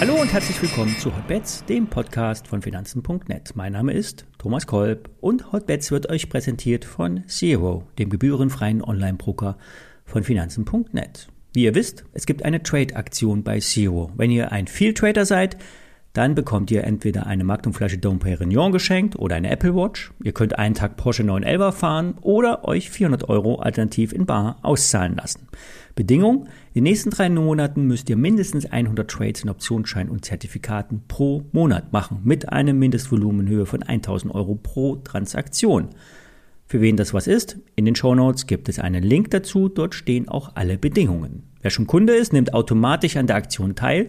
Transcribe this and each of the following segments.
Hallo und herzlich willkommen zu Hotbets, dem Podcast von Finanzen.net. Mein Name ist Thomas Kolb und Hotbets wird euch präsentiert von Zero, dem gebührenfreien Online-Broker von Finanzen.net. Wie ihr wisst, es gibt eine Trade-Aktion bei Zero. Wenn ihr ein Field-Trader seid, dann bekommt ihr entweder eine Magnumflasche Dom Perignon geschenkt oder eine Apple Watch. Ihr könnt einen Tag Porsche 911 fahren oder euch 400 Euro alternativ in Bar auszahlen lassen. Bedingung, in den nächsten drei Monaten müsst ihr mindestens 100 Trades in Optionsschein und Zertifikaten pro Monat machen, mit einem Mindestvolumenhöhe von 1000 Euro pro Transaktion. Für wen das was ist, in den Show Notes gibt es einen Link dazu, dort stehen auch alle Bedingungen. Wer schon Kunde ist, nimmt automatisch an der Aktion teil.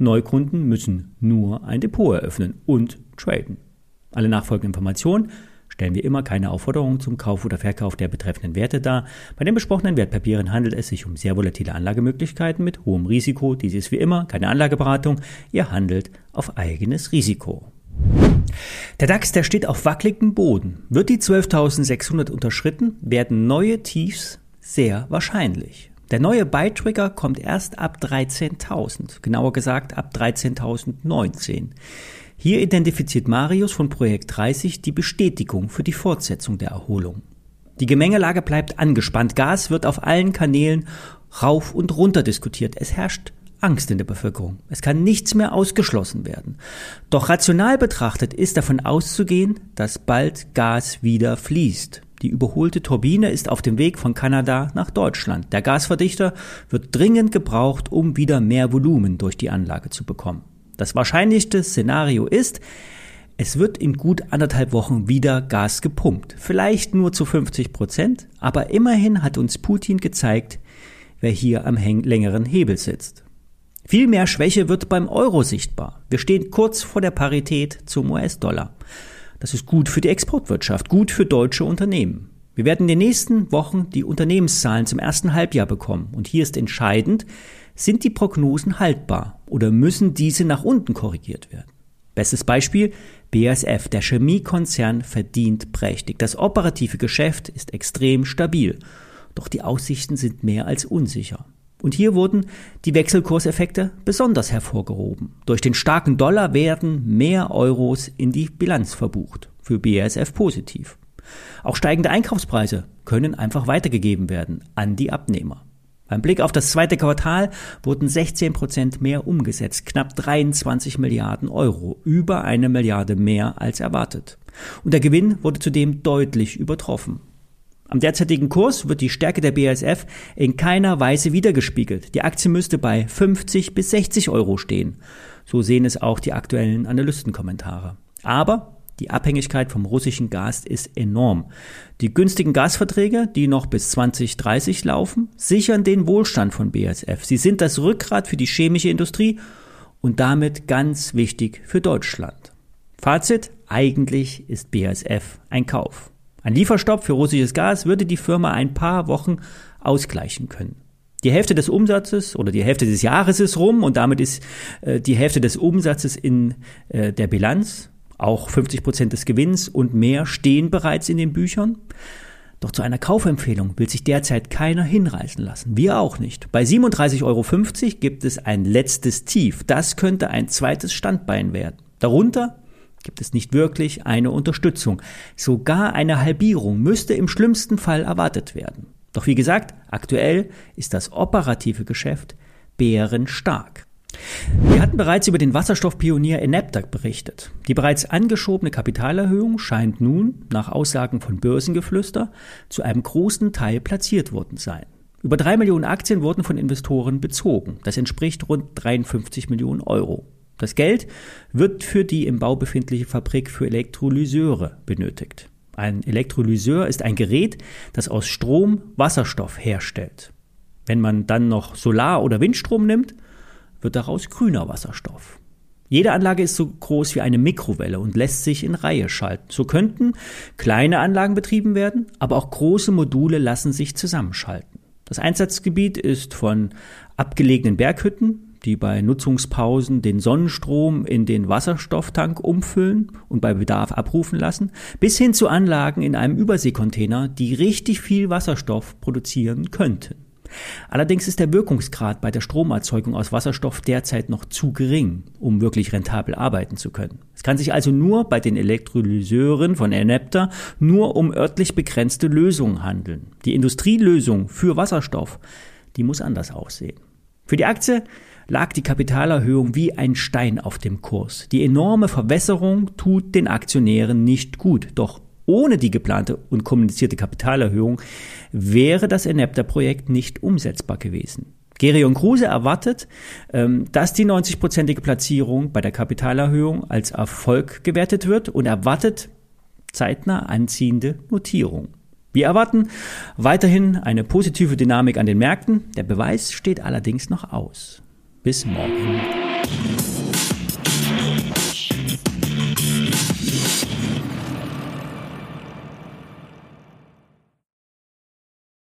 Neukunden müssen nur ein Depot eröffnen und traden. Alle nachfolgenden Informationen stellen wir immer keine Aufforderung zum Kauf oder Verkauf der betreffenden Werte dar. Bei den besprochenen Wertpapieren handelt es sich um sehr volatile Anlagemöglichkeiten mit hohem Risiko. Dies ist wie immer keine Anlageberatung. Ihr handelt auf eigenes Risiko. Der DAX, der steht auf wackeligem Boden. Wird die 12.600 unterschritten, werden neue Tiefs sehr wahrscheinlich. Der neue Buy-Trigger kommt erst ab 13.000, genauer gesagt ab 13.019. Hier identifiziert Marius von Projekt 30 die Bestätigung für die Fortsetzung der Erholung. Die Gemengelage bleibt angespannt. Gas wird auf allen Kanälen rauf und runter diskutiert. Es herrscht Angst in der Bevölkerung. Es kann nichts mehr ausgeschlossen werden. Doch rational betrachtet ist davon auszugehen, dass bald Gas wieder fließt. Die überholte Turbine ist auf dem Weg von Kanada nach Deutschland. Der Gasverdichter wird dringend gebraucht, um wieder mehr Volumen durch die Anlage zu bekommen. Das wahrscheinlichste Szenario ist, es wird in gut anderthalb Wochen wieder Gas gepumpt. Vielleicht nur zu 50 Prozent, aber immerhin hat uns Putin gezeigt, wer hier am längeren Hebel sitzt. Viel mehr Schwäche wird beim Euro sichtbar. Wir stehen kurz vor der Parität zum US-Dollar. Das ist gut für die Exportwirtschaft, gut für deutsche Unternehmen. Wir werden in den nächsten Wochen die Unternehmenszahlen zum ersten Halbjahr bekommen. Und hier ist entscheidend, sind die Prognosen haltbar oder müssen diese nach unten korrigiert werden? Bestes Beispiel BASF, der Chemiekonzern verdient prächtig. Das operative Geschäft ist extrem stabil, doch die Aussichten sind mehr als unsicher. Und hier wurden die Wechselkurseffekte besonders hervorgehoben. Durch den starken Dollar werden mehr Euros in die Bilanz verbucht. Für BASF positiv. Auch steigende Einkaufspreise können einfach weitergegeben werden an die Abnehmer. Beim Blick auf das zweite Quartal wurden 16 Prozent mehr umgesetzt, knapp 23 Milliarden Euro, über eine Milliarde mehr als erwartet. Und der Gewinn wurde zudem deutlich übertroffen. Am derzeitigen Kurs wird die Stärke der BASF in keiner Weise wiedergespiegelt. Die Aktie müsste bei 50 bis 60 Euro stehen. So sehen es auch die aktuellen Analystenkommentare. Aber die Abhängigkeit vom russischen Gas ist enorm. Die günstigen Gasverträge, die noch bis 2030 laufen, sichern den Wohlstand von BASF. Sie sind das Rückgrat für die chemische Industrie und damit ganz wichtig für Deutschland. Fazit, eigentlich ist BASF ein Kauf. Ein Lieferstopp für russisches Gas würde die Firma ein paar Wochen ausgleichen können. Die Hälfte des Umsatzes oder die Hälfte des Jahres ist rum und damit ist äh, die Hälfte des Umsatzes in äh, der Bilanz. Auch 50 Prozent des Gewinns und mehr stehen bereits in den Büchern. Doch zu einer Kaufempfehlung will sich derzeit keiner hinreißen lassen. Wir auch nicht. Bei 37,50 Euro gibt es ein letztes Tief. Das könnte ein zweites Standbein werden. Darunter gibt es nicht wirklich eine Unterstützung. Sogar eine Halbierung müsste im schlimmsten Fall erwartet werden. Doch wie gesagt, aktuell ist das operative Geschäft bärenstark. Wir hatten bereits über den Wasserstoffpionier Enapta berichtet. Die bereits angeschobene Kapitalerhöhung scheint nun, nach Aussagen von Börsengeflüster, zu einem großen Teil platziert worden sein. Über drei Millionen Aktien wurden von Investoren bezogen. Das entspricht rund 53 Millionen Euro. Das Geld wird für die im Bau befindliche Fabrik für Elektrolyseure benötigt. Ein Elektrolyseur ist ein Gerät, das aus Strom Wasserstoff herstellt. Wenn man dann noch Solar- oder Windstrom nimmt, wird daraus grüner Wasserstoff. Jede Anlage ist so groß wie eine Mikrowelle und lässt sich in Reihe schalten. So könnten kleine Anlagen betrieben werden, aber auch große Module lassen sich zusammenschalten. Das Einsatzgebiet ist von abgelegenen Berghütten, die bei Nutzungspausen den Sonnenstrom in den Wasserstofftank umfüllen und bei Bedarf abrufen lassen, bis hin zu Anlagen in einem Überseekontainer, die richtig viel Wasserstoff produzieren könnten. Allerdings ist der Wirkungsgrad bei der Stromerzeugung aus Wasserstoff derzeit noch zu gering, um wirklich rentabel arbeiten zu können. Es kann sich also nur bei den Elektrolyseuren von Enepta nur um örtlich begrenzte Lösungen handeln. Die Industrielösung für Wasserstoff, die muss anders aussehen. Für die Aktie lag die Kapitalerhöhung wie ein Stein auf dem Kurs. Die enorme Verwässerung tut den Aktionären nicht gut, doch ohne die geplante und kommunizierte Kapitalerhöhung wäre das Enepta-Projekt nicht umsetzbar gewesen. Gerion Kruse erwartet, ähm, dass die 90-prozentige Platzierung bei der Kapitalerhöhung als Erfolg gewertet wird und erwartet zeitnah anziehende Notierung. Wir erwarten weiterhin eine positive Dynamik an den Märkten. Der Beweis steht allerdings noch aus. Bis morgen.